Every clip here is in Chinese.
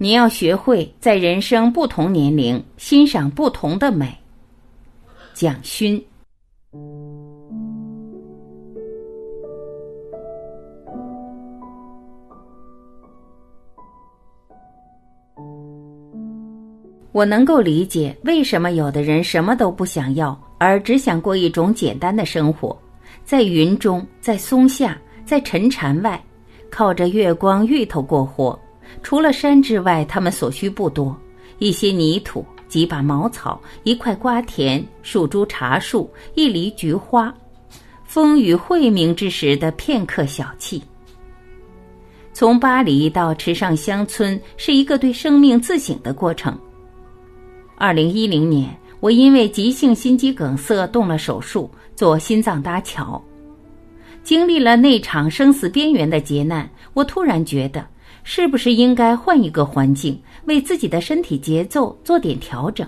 你要学会在人生不同年龄欣赏不同的美。蒋勋。我能够理解为什么有的人什么都不想要，而只想过一种简单的生活，在云中，在松下，在沉禅外，靠着月光芋头过活。除了山之外，他们所需不多：一些泥土、几把茅草、一块瓜田、数株茶树、一篱菊花，风雨晦明之时的片刻小憩。从巴黎到池上乡村是一个对生命自省的过程。二零一零年，我因为急性心肌梗塞动了手术，做心脏搭桥。经历了那场生死边缘的劫难，我突然觉得。是不是应该换一个环境，为自己的身体节奏做点调整？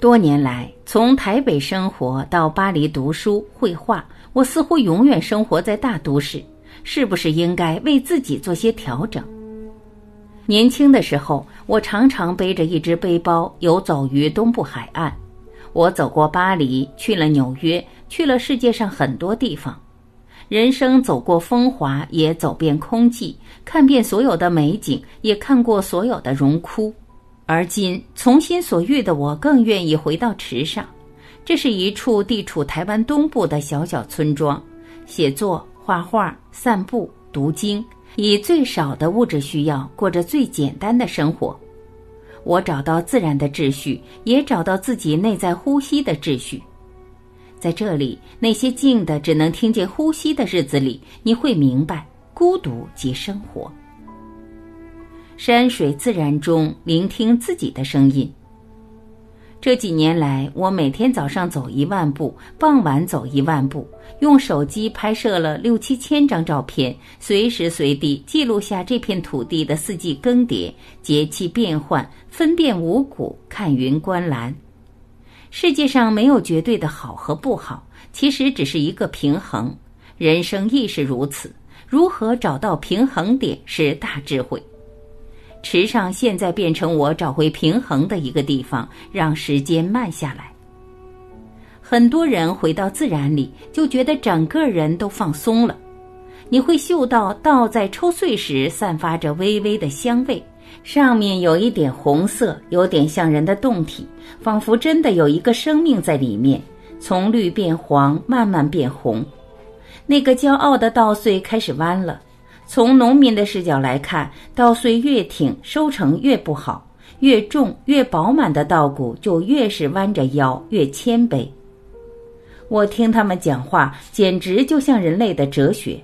多年来，从台北生活到巴黎读书绘画，我似乎永远生活在大都市。是不是应该为自己做些调整？年轻的时候，我常常背着一只背包游走于东部海岸。我走过巴黎，去了纽约，去了世界上很多地方。人生走过风华，也走遍空寂，看遍所有的美景，也看过所有的荣枯。而今从心所欲的我，更愿意回到池上。这是一处地处台湾东部的小小村庄，写作、画画、散步、读经，以最少的物质需要，过着最简单的生活。我找到自然的秩序，也找到自己内在呼吸的秩序。在这里，那些静的只能听见呼吸的日子里，你会明白孤独即生活。山水自然中，聆听自己的声音。这几年来，我每天早上走一万步，傍晚走一万步，用手机拍摄了六七千张照片，随时随地记录下这片土地的四季更迭、节气变换，分辨五谷，看云观澜。世界上没有绝对的好和不好，其实只是一个平衡。人生亦是如此。如何找到平衡点是大智慧。池上现在变成我找回平衡的一个地方，让时间慢下来。很多人回到自然里，就觉得整个人都放松了。你会嗅到稻在抽穗时散发着微微的香味。上面有一点红色，有点像人的动体，仿佛真的有一个生命在里面，从绿变黄，慢慢变红。那个骄傲的稻穗开始弯了。从农民的视角来看，稻穗越挺，收成越不好；越重、越饱满的稻谷就越是弯着腰，越谦卑。我听他们讲话，简直就像人类的哲学。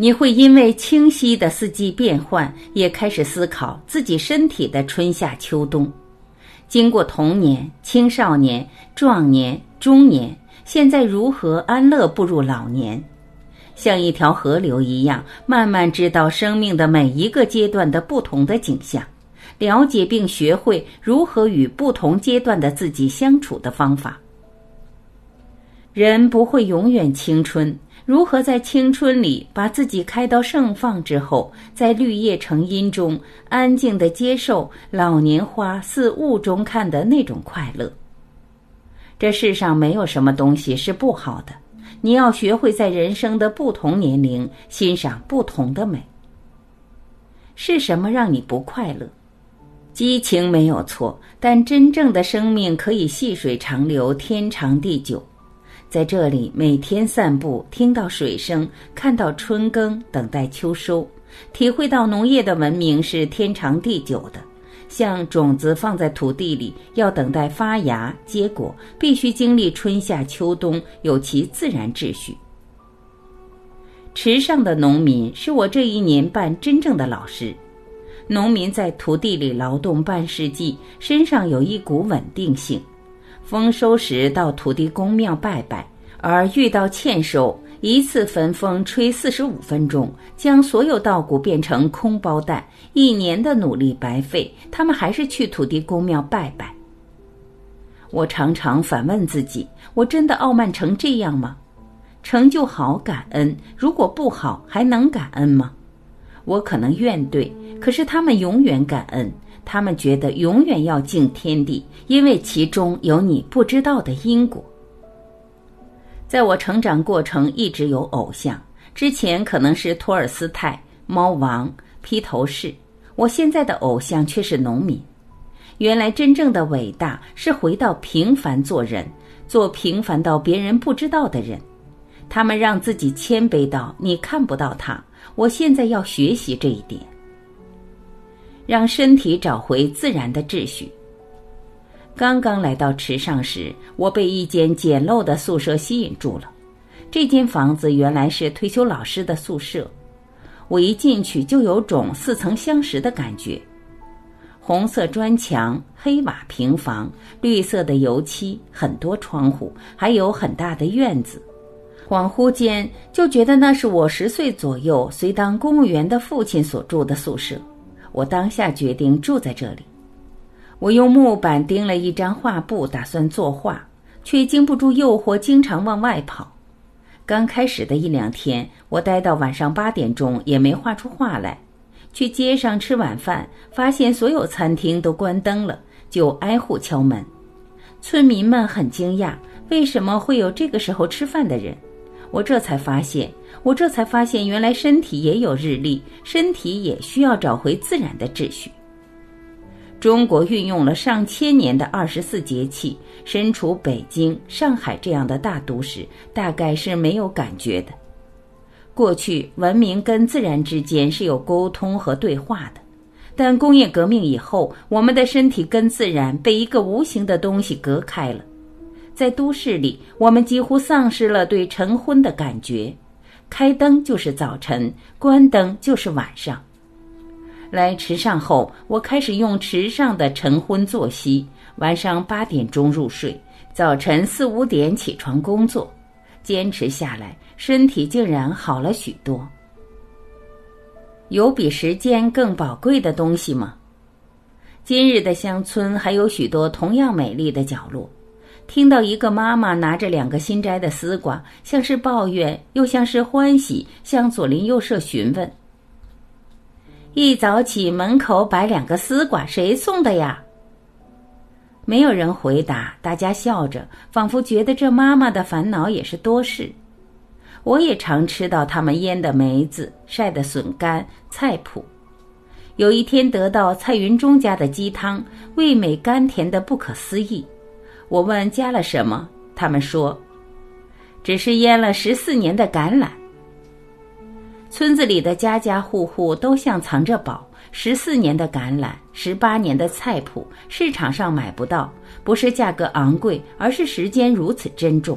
你会因为清晰的四季变换，也开始思考自己身体的春夏秋冬。经过童年、青少年、壮年、中年，现在如何安乐步入老年？像一条河流一样，慢慢知道生命的每一个阶段的不同的景象，了解并学会如何与不同阶段的自己相处的方法。人不会永远青春。如何在青春里把自己开到盛放之后，在绿叶成荫中安静地接受老年花似雾中看的那种快乐？这世上没有什么东西是不好的，你要学会在人生的不同年龄欣赏不同的美。是什么让你不快乐？激情没有错，但真正的生命可以细水长流，天长地久。在这里，每天散步，听到水声，看到春耕，等待秋收，体会到农业的文明是天长地久的。像种子放在土地里，要等待发芽结果，必须经历春夏秋冬，有其自然秩序。池上的农民是我这一年半真正的老师。农民在土地里劳动半世纪，身上有一股稳定性。丰收时到土地公庙拜拜，而遇到欠收，一次焚风吹四十五分钟，将所有稻谷变成空包蛋，一年的努力白费，他们还是去土地公庙拜拜。我常常反问自己：我真的傲慢成这样吗？成就好感恩，如果不好还能感恩吗？我可能怨怼，可是他们永远感恩。他们觉得永远要敬天地，因为其中有你不知道的因果。在我成长过程一直有偶像，之前可能是托尔斯泰、猫王、披头士，我现在的偶像却是农民。原来真正的伟大是回到平凡做人，做平凡到别人不知道的人。他们让自己谦卑到你看不到他。我现在要学习这一点。让身体找回自然的秩序。刚刚来到池上时，我被一间简陋的宿舍吸引住了。这间房子原来是退休老师的宿舍，我一进去就有种似曾相识的感觉。红色砖墙、黑瓦平房、绿色的油漆，很多窗户，还有很大的院子。恍惚间就觉得那是我十岁左右随当公务员的父亲所住的宿舍。我当下决定住在这里。我用木板钉了一张画布，打算作画，却经不住诱惑，经常往外跑。刚开始的一两天，我待到晚上八点钟也没画出画来。去街上吃晚饭，发现所有餐厅都关灯了，就挨户敲门。村民们很惊讶，为什么会有这个时候吃饭的人？我这才发现。我这才发现，原来身体也有日历，身体也需要找回自然的秩序。中国运用了上千年的二十四节气，身处北京、上海这样的大都市，大概是没有感觉的。过去文明跟自然之间是有沟通和对话的，但工业革命以后，我们的身体跟自然被一个无形的东西隔开了。在都市里，我们几乎丧失了对晨昏的感觉。开灯就是早晨，关灯就是晚上。来池上后，我开始用池上的晨昏作息，晚上八点钟入睡，早晨四五点起床工作。坚持下来，身体竟然好了许多。有比时间更宝贵的东西吗？今日的乡村还有许多同样美丽的角落。听到一个妈妈拿着两个新摘的丝瓜，像是抱怨，又像是欢喜，向左邻右舍询问。一早起门口摆两个丝瓜，谁送的呀？没有人回答，大家笑着，仿佛觉得这妈妈的烦恼也是多事。我也常吃到他们腌的梅子、晒的笋干、菜脯。有一天得到蔡云中家的鸡汤，味美甘甜的不可思议。我问加了什么，他们说，只是腌了十四年的橄榄。村子里的家家户户都像藏着宝，十四年的橄榄，十八年的菜谱，市场上买不到，不是价格昂贵，而是时间如此珍重。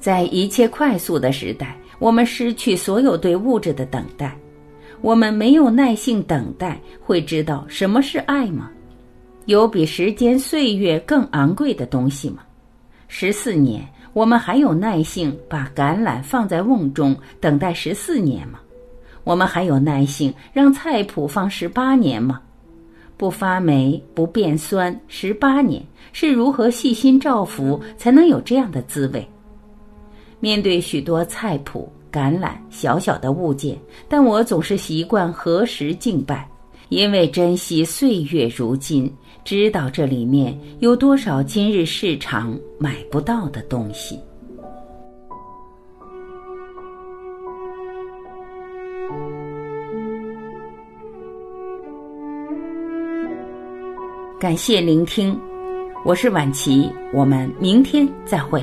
在一切快速的时代，我们失去所有对物质的等待，我们没有耐性等待，会知道什么是爱吗？有比时间岁月更昂贵的东西吗？十四年，我们还有耐性把橄榄放在瓮中等待十四年吗？我们还有耐性让菜谱放十八年吗？不发霉不变酸，十八年是如何细心照拂才能有这样的滋味？面对许多菜谱、橄榄小小的物件，但我总是习惯何时敬拜，因为珍惜岁月如金。知道这里面有多少今日市场买不到的东西。感谢聆听，我是晚琪，我们明天再会。